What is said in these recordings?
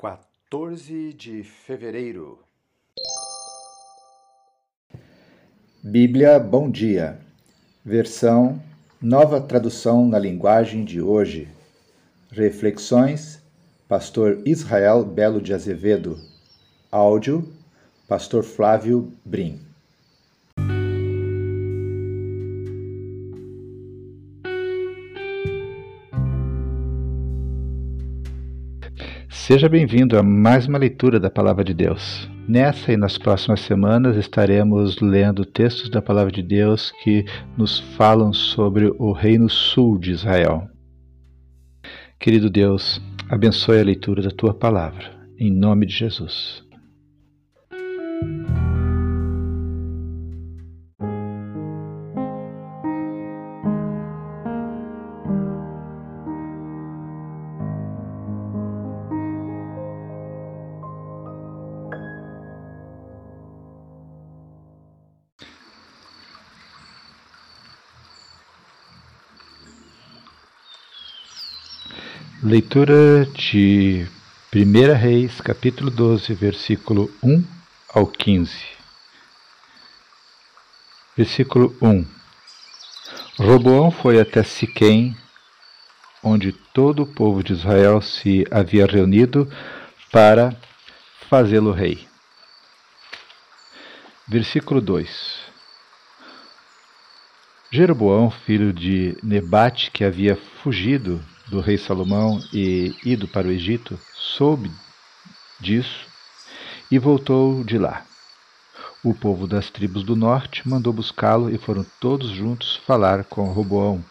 14 de fevereiro. Bíblia Bom Dia, versão Nova Tradução na Linguagem de Hoje. Reflexões, Pastor Israel Belo de Azevedo. Áudio, Pastor Flávio Brim. Seja bem-vindo a mais uma leitura da Palavra de Deus. Nessa e nas próximas semanas estaremos lendo textos da Palavra de Deus que nos falam sobre o Reino Sul de Israel. Querido Deus, abençoe a leitura da tua palavra, em nome de Jesus. Leitura de 1 Reis, capítulo 12, versículo 1 ao 15. Versículo 1 Roboão foi até Siquém, onde todo o povo de Israel se havia reunido para fazê-lo rei. Versículo 2 Jeroboão, filho de Nebate, que havia fugido do rei Salomão e ido para o Egito, soube disso e voltou de lá. O povo das tribos do norte mandou buscá-lo e foram todos juntos falar com Roboão.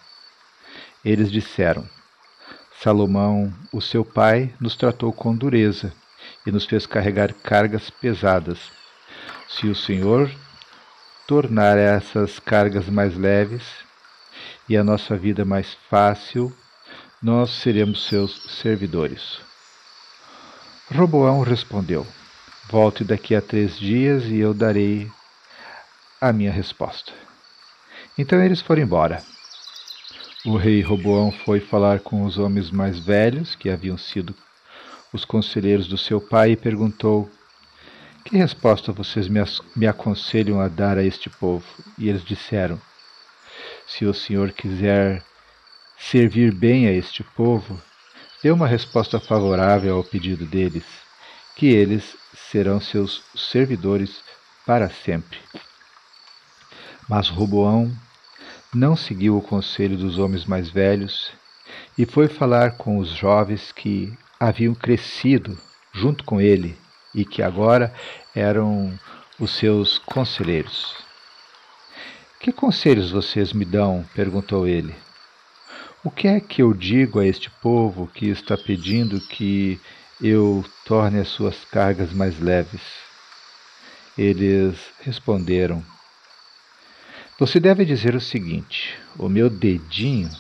Eles disseram: Salomão, o seu pai, nos tratou com dureza e nos fez carregar cargas pesadas. Se o Senhor tornar essas cargas mais leves e a nossa vida mais fácil, nós seremos seus servidores. Roboão respondeu: Volte daqui a três dias e eu darei a minha resposta. Então eles foram embora. O rei Roboão foi falar com os homens mais velhos, que haviam sido os conselheiros do seu pai, e perguntou: Que resposta vocês me, me aconselham a dar a este povo? E eles disseram: Se o senhor quiser servir bem a este povo, dê uma resposta favorável ao pedido deles, que eles serão seus servidores para sempre. Mas Roboão não seguiu o conselho dos homens mais velhos e foi falar com os jovens que haviam crescido junto com ele e que agora eram os seus conselheiros. Que conselhos vocês me dão? perguntou ele. O que é que eu digo a este povo que está pedindo que eu torne as suas cargas mais leves? Eles responderam: Você deve dizer o seguinte: O meu dedinho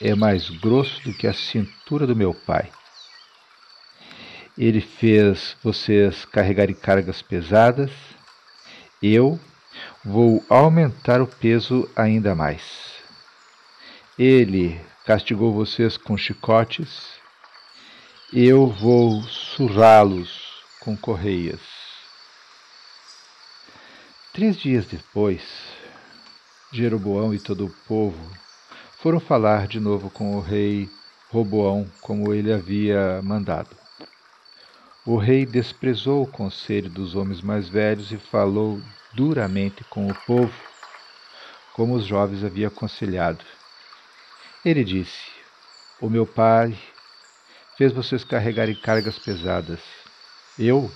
é mais grosso do que a cintura do meu pai. Ele fez vocês carregarem cargas pesadas. Eu vou aumentar o peso ainda mais. Ele castigou vocês com chicotes, eu vou surrá-los com correias. Três dias depois, Jeroboão e todo o povo foram falar de novo com o rei Roboão, como ele havia mandado. O rei desprezou o conselho dos homens mais velhos e falou duramente com o povo, como os jovens haviam aconselhado. Ele disse: O meu pai fez vocês carregarem cargas pesadas. Eu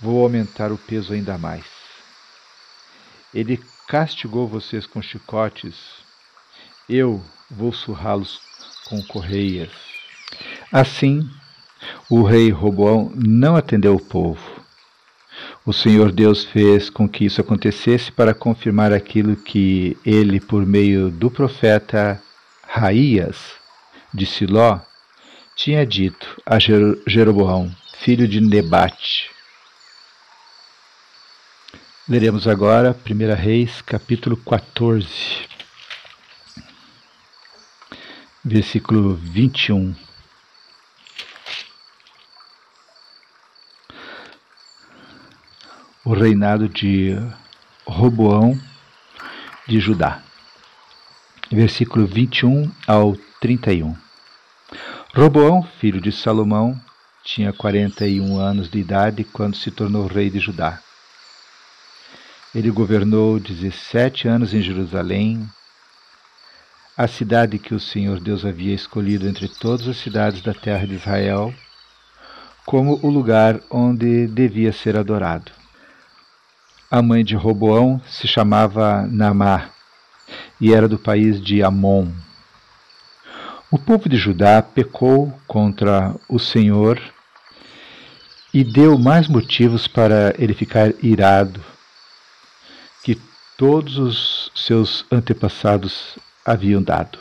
vou aumentar o peso ainda mais. Ele castigou vocês com chicotes. Eu vou surrá-los com correias. Assim, o rei Roboão não atendeu o povo. O Senhor Deus fez com que isso acontecesse para confirmar aquilo que ele, por meio do profeta Raías de Siló tinha dito a Jeroboão, filho de Nebate. Leremos agora 1 Reis, capítulo 14, versículo 21. O reinado de Roboão de Judá. Versículo 21 ao 31. Roboão, filho de Salomão, tinha 41 anos de idade quando se tornou rei de Judá. Ele governou 17 anos em Jerusalém, a cidade que o Senhor Deus havia escolhido entre todas as cidades da terra de Israel, como o lugar onde devia ser adorado. A mãe de Roboão se chamava Namá e era do país de Amon. O povo de Judá pecou contra o Senhor e deu mais motivos para ele ficar irado que todos os seus antepassados haviam dado.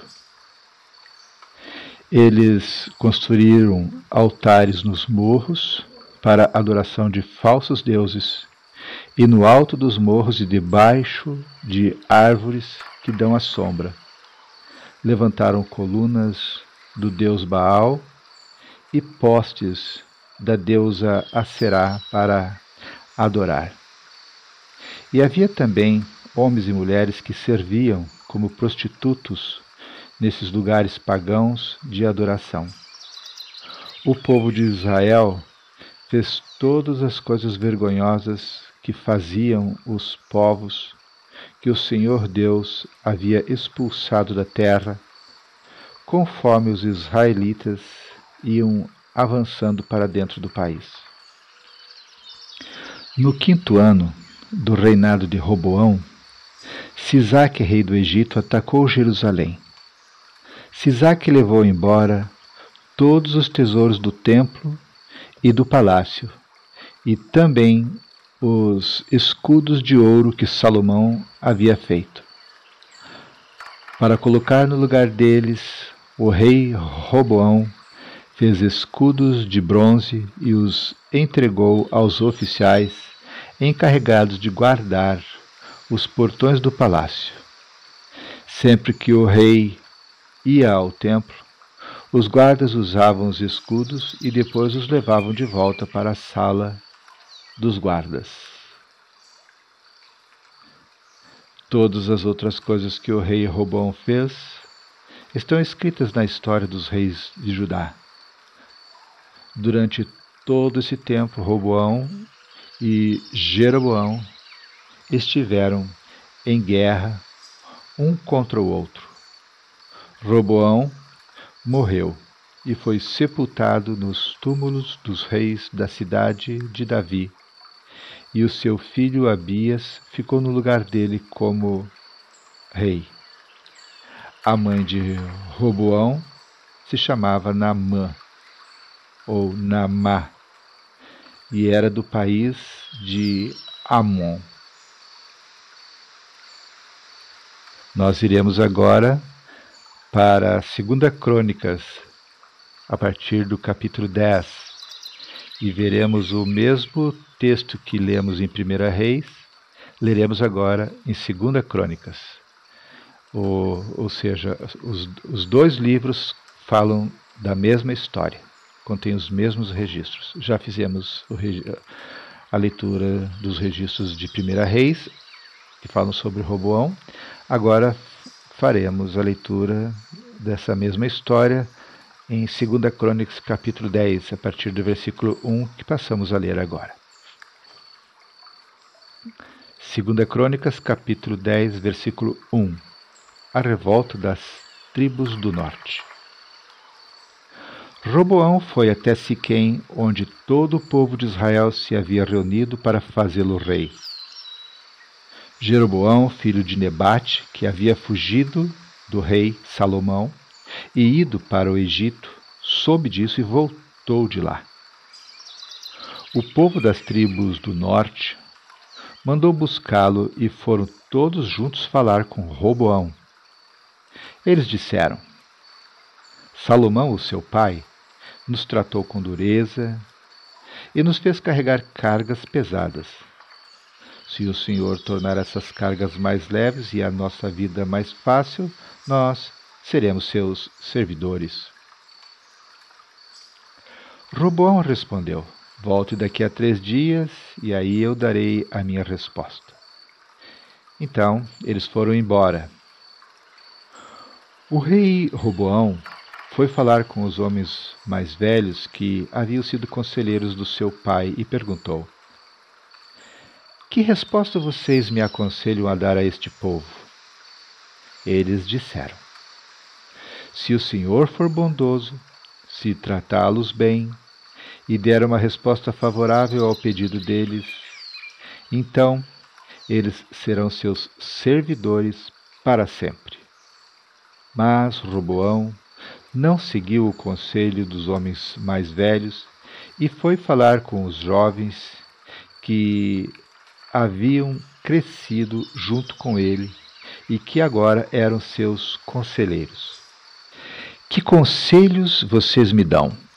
Eles construíram altares nos morros para adoração de falsos deuses, e no alto dos morros e debaixo de árvores que dão a sombra. Levantaram colunas do deus Baal e postes da deusa Aserá para adorar. E havia também homens e mulheres que serviam como prostitutos nesses lugares pagãos de adoração. O povo de Israel fez todas as coisas vergonhosas que faziam os povos que o Senhor Deus havia expulsado da terra, conforme os israelitas iam avançando para dentro do país. No quinto ano do reinado de Roboão, Sisaque, rei do Egito, atacou Jerusalém. Sisaque levou embora todos os tesouros do templo e do palácio, e também os escudos de ouro que Salomão havia feito. Para colocar no lugar deles, o rei Roboão fez escudos de bronze e os entregou aos oficiais encarregados de guardar os portões do palácio. Sempre que o rei ia ao templo, os guardas usavam os escudos e depois os levavam de volta para a sala dos guardas. Todas as outras coisas que o rei Robão fez estão escritas na história dos reis de Judá. Durante todo esse tempo, Roboão e Jeroboão estiveram em guerra um contra o outro. Roboão morreu e foi sepultado nos túmulos dos reis da cidade de Davi, e o seu filho Abias ficou no lugar dele como rei. A mãe de Roboão se chamava Namã, ou Namá, e era do país de Amon. Nós iremos agora para a Segunda Crônicas, a partir do capítulo 10, e veremos o mesmo texto que lemos em Primeira Reis, leremos agora em Segunda Crônicas. Ou, ou seja, os, os dois livros falam da mesma história, contêm os mesmos registros. Já fizemos o, a leitura dos registros de Primeira Reis, que falam sobre Roboão. Agora faremos a leitura dessa mesma história em 2 Crônicas, capítulo 10, a partir do versículo 1, que passamos a ler agora. 2 Crônicas, capítulo 10, versículo 1 A revolta das tribos do norte. Roboão foi até Siquém, onde todo o povo de Israel se havia reunido para fazê-lo rei. Jeroboão, filho de Nebate, que havia fugido do rei Salomão e ido para o Egito, soube disso e voltou de lá. O povo das tribos do norte mandou buscá-lo e foram todos juntos falar com Roboão. Eles disseram: Salomão, o seu pai, nos tratou com dureza e nos fez carregar cargas pesadas se o Senhor tornar essas cargas mais leves e a nossa vida mais fácil, nós seremos seus servidores. Roboão respondeu: Volte daqui a três dias e aí eu darei a minha resposta. Então eles foram embora. O rei Roboão foi falar com os homens mais velhos que haviam sido conselheiros do seu pai e perguntou: Que resposta vocês me aconselham a dar a este povo? Eles disseram: Se o Senhor for bondoso, se tratá-los bem e der uma resposta favorável ao pedido deles, então eles serão seus servidores para sempre. Mas Roboão não seguiu o conselho dos homens mais velhos e foi falar com os jovens que haviam crescido junto com ele e que agora eram seus conselheiros. Que conselhos vocês me dão?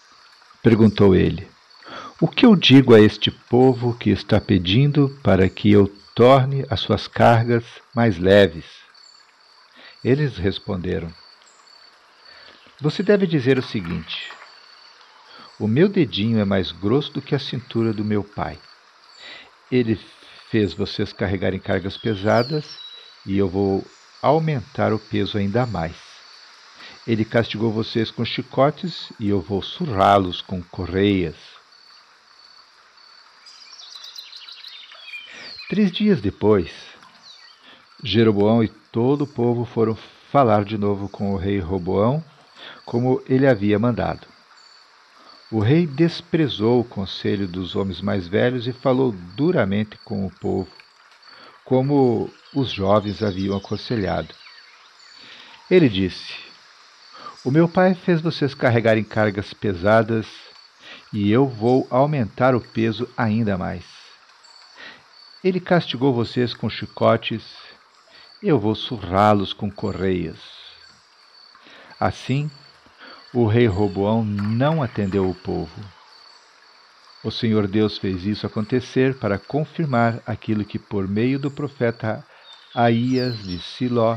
Perguntou ele. O que eu digo a este povo que está pedindo para que eu torne as suas cargas mais leves? Eles responderam: você deve dizer o seguinte: O meu dedinho é mais grosso do que a cintura do meu pai. Ele fez vocês carregarem cargas pesadas e eu vou aumentar o peso ainda mais. Ele castigou vocês com chicotes e eu vou surrá-los com correias. Três dias depois, Jeroboão e todo o povo foram falar de novo com o rei Roboão como ele havia mandado. O rei desprezou o conselho dos homens mais velhos e falou duramente com o povo, como os jovens haviam aconselhado. Ele disse: O meu pai fez vocês carregarem cargas pesadas e eu vou aumentar o peso ainda mais. Ele castigou vocês com chicotes, eu vou surrá-los com correias. Assim, o rei Roboão não atendeu o povo. O Senhor Deus fez isso acontecer para confirmar aquilo que, por meio do profeta Aías de Siló,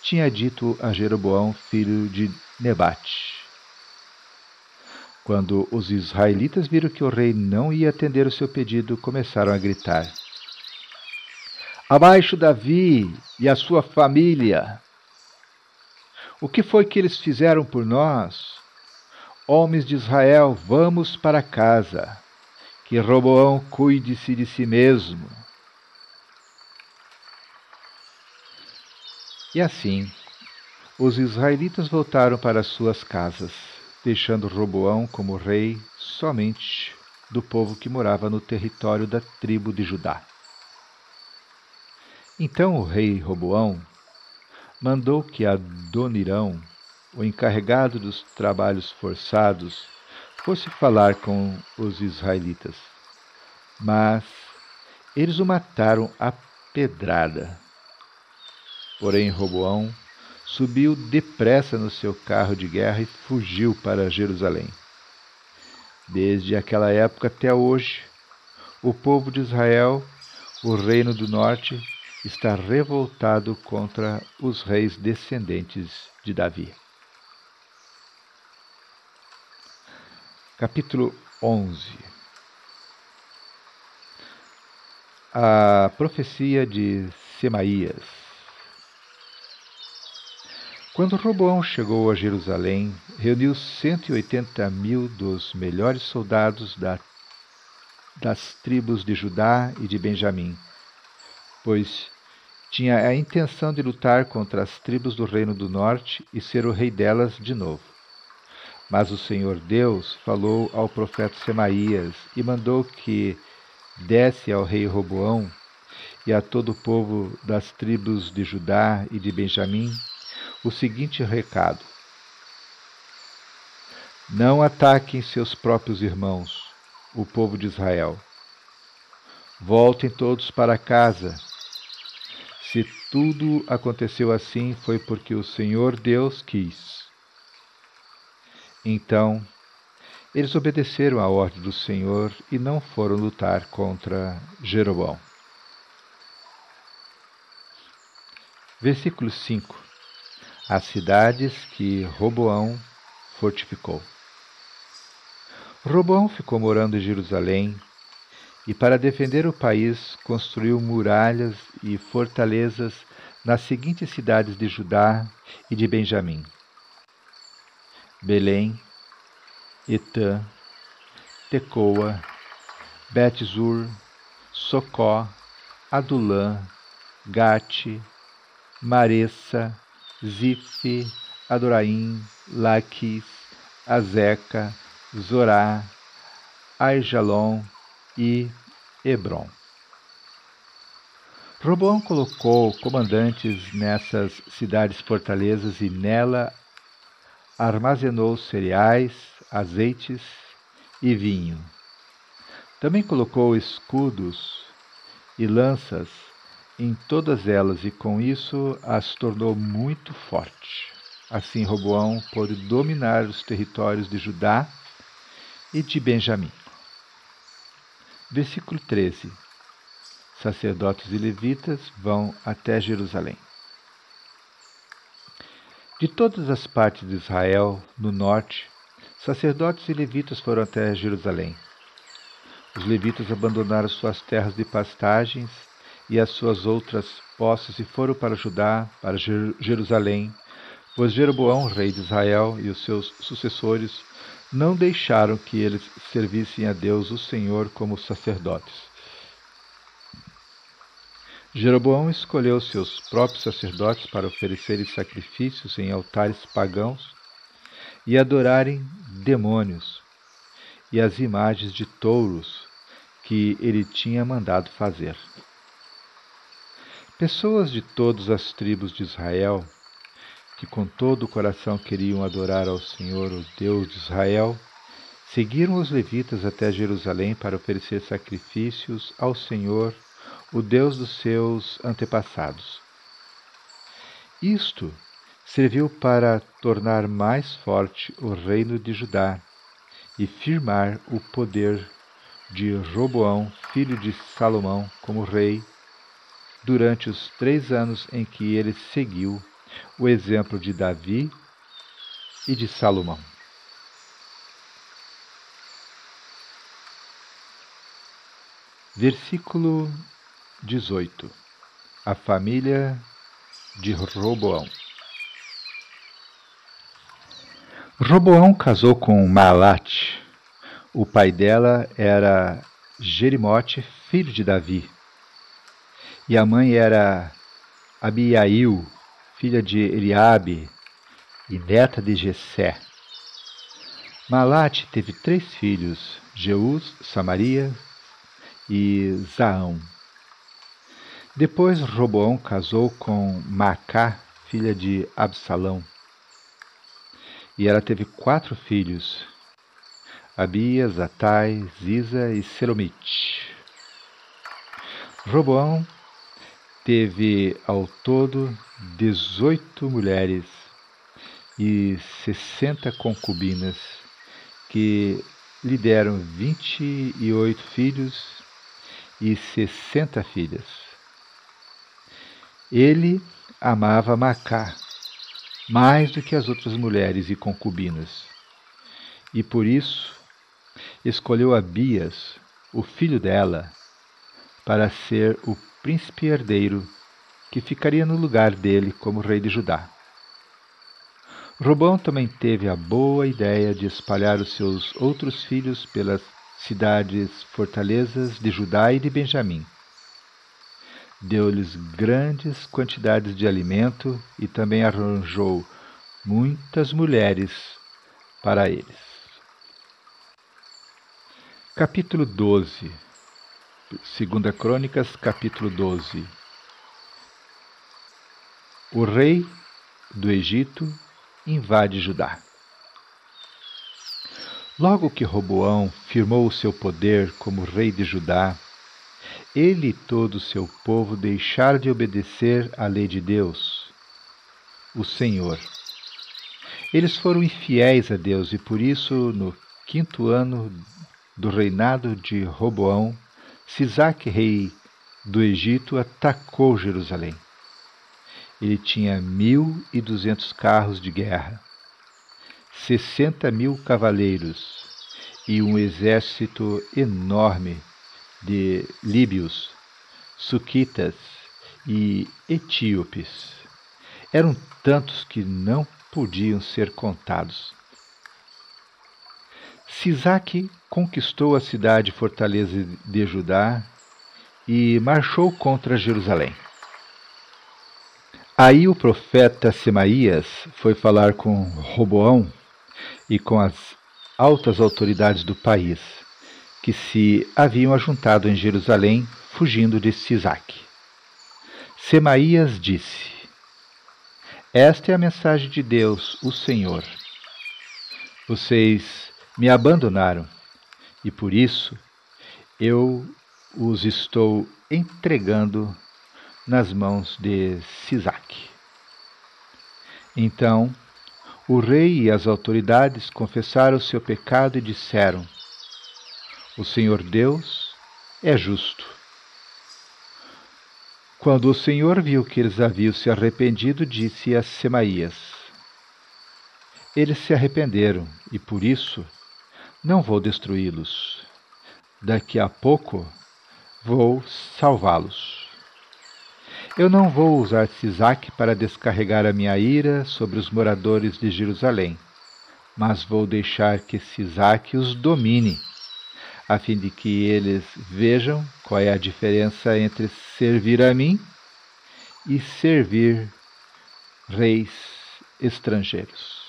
tinha dito a Jeroboão, filho de Nebate. Quando os israelitas viram que o rei não ia atender o seu pedido, começaram a gritar: Abaixo Davi e a sua família! O que foi que eles fizeram por nós? Homens de Israel, vamos para casa. Que Roboão cuide-se de si mesmo. E assim, os israelitas voltaram para suas casas, deixando Roboão como rei somente do povo que morava no território da tribo de Judá. Então o rei Roboão mandou que Adonirão, o encarregado dos trabalhos forçados, fosse falar com os israelitas. Mas eles o mataram a pedrada. Porém, Roboão subiu depressa no seu carro de guerra e fugiu para Jerusalém. Desde aquela época até hoje, o povo de Israel, o reino do norte, está revoltado contra os reis descendentes de Davi. Capítulo 11 A profecia de Semaías Quando Roboão chegou a Jerusalém, reuniu 180 mil dos melhores soldados da, das tribos de Judá e de Benjamim, pois tinha a intenção de lutar contra as tribos do Reino do Norte e ser o rei delas de novo. Mas o Senhor Deus falou ao profeta Semaías e mandou que desse ao rei Roboão e a todo o povo das tribos de Judá e de Benjamim o seguinte recado: Não ataquem seus próprios irmãos, o povo de Israel. Voltem todos para casa se tudo aconteceu assim, foi porque o Senhor Deus quis. Então, eles obedeceram à ordem do Senhor e não foram lutar contra Jeroboão. Versículo 5 As cidades que Roboão fortificou. Roboão ficou morando em Jerusalém e, para defender o país, construiu muralhas e fortalezas nas seguintes cidades de Judá e de Benjamim: Belém, Etã, Tecoa, Betzur, Socó, Adulã, Gate, Maressa, Zife, Adoraim, Laquis, Azeca, Zorá, Aijalon e Hebron. Roboão colocou comandantes nessas cidades-fortalezas e nela armazenou cereais, azeites e vinho. Também colocou escudos e lanças em todas elas e com isso as tornou muito fortes. Assim Roboão pôde dominar os territórios de Judá e de Benjamim. Versículo 13. Sacerdotes e levitas vão até Jerusalém. De todas as partes de Israel, no norte, sacerdotes e levitas foram até Jerusalém. Os levitas abandonaram suas terras de pastagens e as suas outras posses e foram para Judá, para Jerusalém, pois Jeroboão, rei de Israel, e os seus sucessores não deixaram que eles servissem a Deus, o Senhor, como sacerdotes. Jeroboão escolheu seus próprios sacerdotes para oferecerem sacrifícios em altares pagãos e adorarem demônios e as imagens de touros que ele tinha mandado fazer. Pessoas de todas as tribos de Israel, que com todo o coração queriam adorar ao Senhor, o Deus de Israel, seguiram os levitas até Jerusalém para oferecer sacrifícios ao Senhor, o Deus dos seus antepassados. Isto serviu para tornar mais forte o reino de Judá e firmar o poder de Roboão, filho de Salomão, como rei, durante os três anos em que ele seguiu o exemplo de Davi e de Salomão. Versículo 18 A família de Roboão. Roboão casou com Malate. O pai dela era Jerimote, filho de Davi. E a mãe era Abiail, filha de Eliabe e neta de Jessé. Malate teve três filhos, Jeus, Samaria e Zaão. Depois Roboão casou com Macá, filha de Absalão. E ela teve quatro filhos, Abias, Atai, Ziza e Selomite. Roboão teve ao todo dezoito mulheres e sessenta concubinas, que lhe deram vinte e oito filhos e sessenta filhas. Ele amava Macá mais do que as outras mulheres e concubinas, e por isso escolheu Abias, o filho dela, para ser o príncipe herdeiro que ficaria no lugar dele como rei de Judá. Robão também teve a boa ideia de espalhar os seus outros filhos pelas cidades fortalezas de Judá e de Benjamim deu-lhes grandes quantidades de alimento e também arranjou muitas mulheres para eles. Capítulo 12 Segunda Crônicas, capítulo 12 O rei do Egito invade Judá. Logo que Roboão firmou o seu poder como rei de Judá, ele e todo o seu povo deixaram de obedecer à lei de Deus, o Senhor. Eles foram infiéis a Deus e por isso, no quinto ano do reinado de Roboão, Sisaque, rei do Egito, atacou Jerusalém. Ele tinha mil e duzentos carros de guerra, sessenta mil cavaleiros e um exército enorme de líbios, suquitas e etíopes. Eram tantos que não podiam ser contados. Sisaque conquistou a cidade fortaleza de Judá e marchou contra Jerusalém. Aí o profeta Semaías foi falar com Roboão e com as altas autoridades do país, que se haviam ajuntado em Jerusalém, fugindo de Sisaque. Semaías disse: Esta é a mensagem de Deus, o Senhor. Vocês me abandonaram e por isso eu os estou entregando nas mãos de Sisaque. Então o rei e as autoridades confessaram seu pecado e disseram: O Senhor Deus é justo. Quando o Senhor viu que eles haviam se arrependido, disse a Semaías: Eles se arrependeram e por isso não vou destruí-los. Daqui a pouco vou salvá-los. Eu não vou usar Sisaque para descarregar a minha ira sobre os moradores de Jerusalém, mas vou deixar que Sisaque os domine, a fim de que eles vejam qual é a diferença entre servir a mim e servir reis estrangeiros.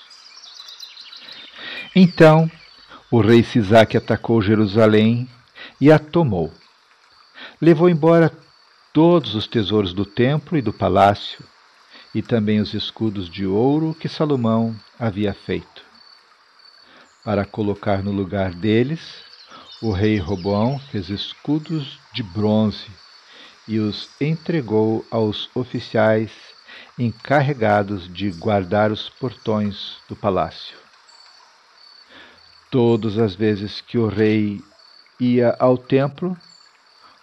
Então o rei Sisaque atacou Jerusalém e a tomou. Levou embora todos os tesouros do templo e do palácio, e também os escudos de ouro que Salomão havia feito. Para colocar no lugar deles, o rei Roboão fez escudos de bronze e os entregou aos oficiais encarregados de guardar os portões do palácio. Todas as vezes que o rei ia ao templo,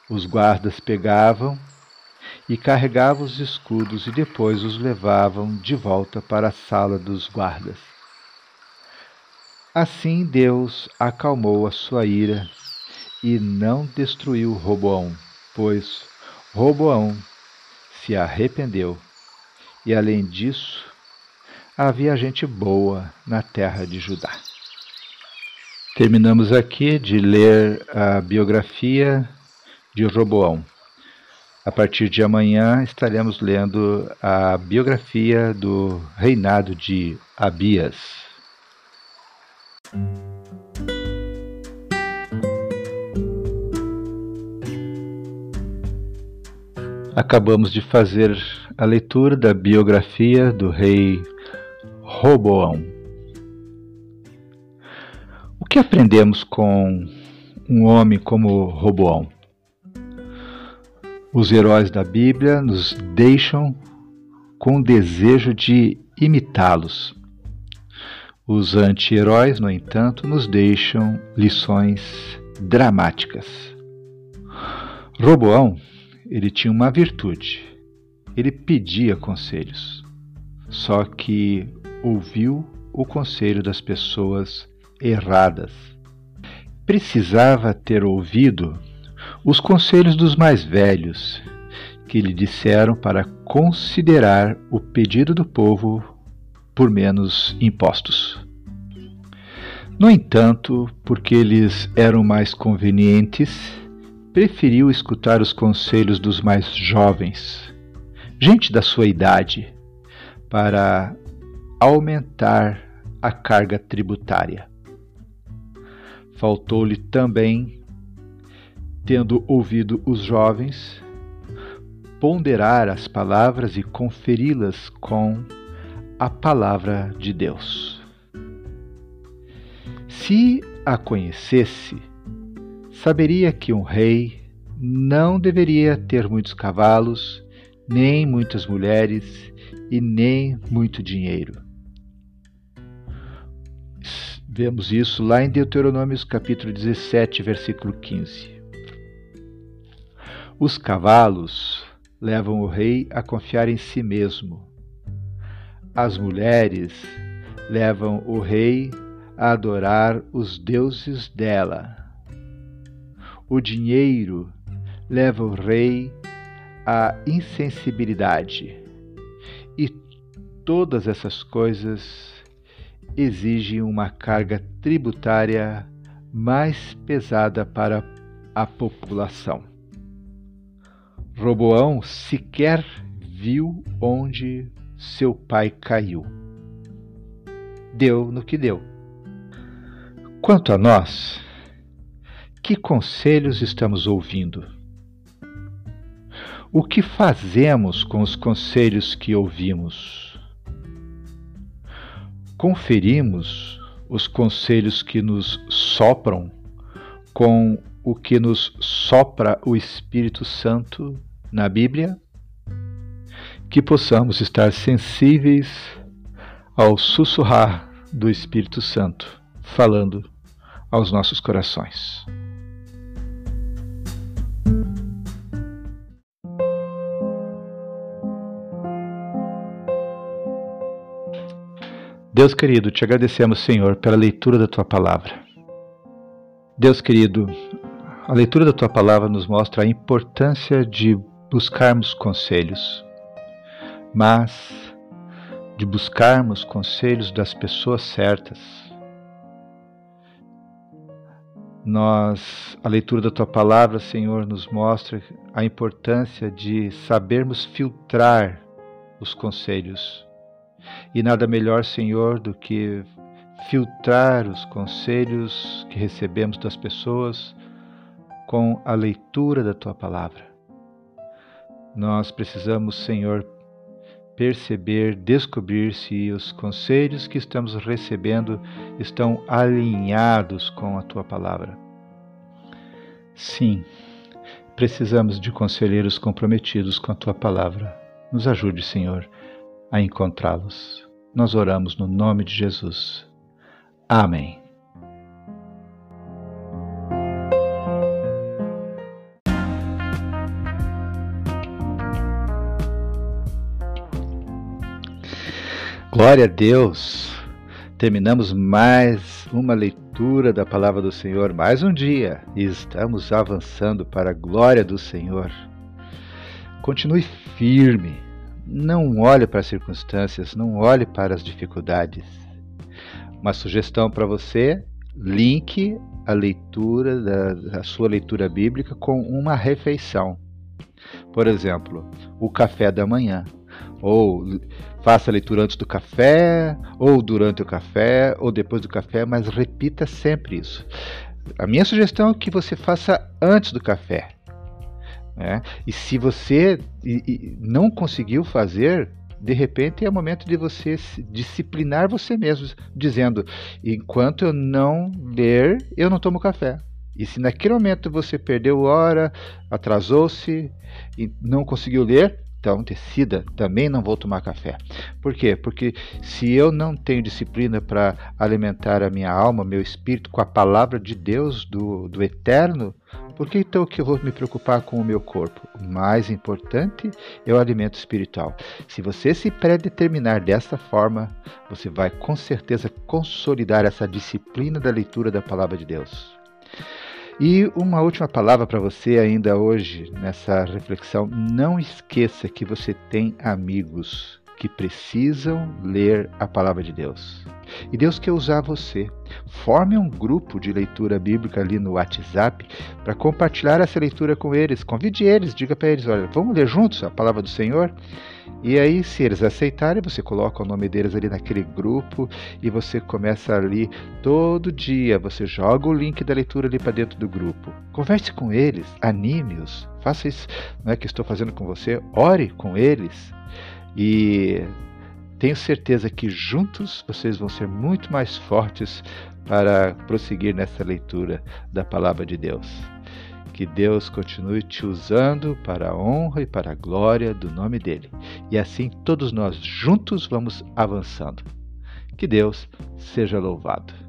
os guardas pegavam e carregavam os escudos e depois os levavam de volta para a sala dos guardas. Assim Deus acalmou a sua ira e não destruiu Roboão, pois Roboão se arrependeu. E além disso, havia gente boa na terra de Judá. Terminamos aqui de ler a biografia de Roboão. A partir de amanhã estaremos lendo a biografia do reinado de Abias. Acabamos de fazer a leitura da biografia do rei Roboão que aprendemos com um homem como Roboão? Os heróis da Bíblia nos deixam com o desejo de imitá-los. Os anti-heróis, no entanto, nos deixam lições dramáticas. Roboão, ele tinha uma virtude. Ele pedia conselhos. Só que ouviu o conselho das pessoas erradas. Precisava ter ouvido os conselhos dos mais velhos, que lhe disseram para considerar o pedido do povo por menos impostos. No entanto, porque eles eram mais convenientes, preferiu escutar os conselhos dos mais jovens, gente da sua idade, para aumentar a carga tributária. Faltou-lhe também, tendo ouvido os jovens, ponderar as palavras e conferi-las com a palavra de Deus. Se a conhecesse, saberia que um rei não deveria ter muitos cavalos, nem muitas mulheres e nem muito dinheiro Vemos isso lá em Deuteronômios capítulo 17, versículo 15. Os cavalos levam o rei a confiar em si mesmo. As mulheres levam o rei a adorar os deuses dela. O dinheiro leva o rei à insensibilidade, e todas essas coisas exigem uma carga tributária mais pesada para a população. Roboão sequer viu onde seu pai caiu. Deu no que deu. Quanto a nós, que conselhos estamos ouvindo? O que fazemos com os conselhos que ouvimos? Conferimos os conselhos que nos sopram com o que nos sopra o Espírito Santo na Bíblia? Que possamos estar sensíveis ao sussurrar do Espírito Santo falando aos nossos corações. Deus querido, te agradecemos, Senhor, pela leitura da tua palavra. Deus querido, a leitura da tua palavra nos mostra a importância de buscarmos conselhos, mas de buscarmos conselhos das pessoas certas. Nós, a leitura da tua palavra, Senhor, nos mostra a importância de sabermos filtrar os conselhos e nada melhor, Senhor, do que filtrar os conselhos que recebemos das pessoas com a leitura da tua palavra. Nós precisamos, Senhor, perceber, descobrir se os conselhos que estamos recebendo estão alinhados com a tua palavra. Sim, precisamos de conselheiros comprometidos com a tua palavra. Nos ajude, Senhor a encontrá-los. Nós oramos no nome de Jesus. Amém. Glória a Deus! Terminamos mais uma leitura da palavra do Senhor, mais um dia, e estamos avançando para a glória do Senhor. Continue firme não olhe para as circunstâncias, não olhe para as dificuldades. Uma sugestão para você: link a leitura da, a sua leitura bíblica com uma refeição. Por exemplo, o café da manhã. Ou faça a leitura antes do café, ou durante o café, ou depois do café, mas repita sempre isso. A minha sugestão é que você faça antes do café. Né? E se você não conseguiu fazer, de repente é o momento de você disciplinar você mesmo, dizendo: enquanto eu não ler, eu não tomo café. E se naquele momento você perdeu hora, atrasou-se e não conseguiu ler, então decida, também não vou tomar café. Por quê? Porque se eu não tenho disciplina para alimentar a minha alma, meu espírito com a palavra de Deus, do, do eterno, por que então que eu vou me preocupar com o meu corpo? O mais importante é o alimento espiritual. Se você se predeterminar dessa forma, você vai com certeza consolidar essa disciplina da leitura da palavra de Deus. E uma última palavra para você ainda hoje nessa reflexão. Não esqueça que você tem amigos que precisam ler a palavra de Deus. E Deus quer usar você. Forme um grupo de leitura bíblica ali no WhatsApp para compartilhar essa leitura com eles. Convide eles, diga para eles: olha, vamos ler juntos a palavra do Senhor? E aí, se eles aceitarem, você coloca o nome deles ali naquele grupo e você começa ali todo dia. Você joga o link da leitura ali para dentro do grupo. Converse com eles, anime-os. Faça isso não é, que estou fazendo com você. Ore com eles. E tenho certeza que juntos vocês vão ser muito mais fortes para prosseguir nessa leitura da palavra de Deus. Que Deus continue te usando para a honra e para a glória do nome dele. E assim todos nós juntos vamos avançando. Que Deus seja louvado.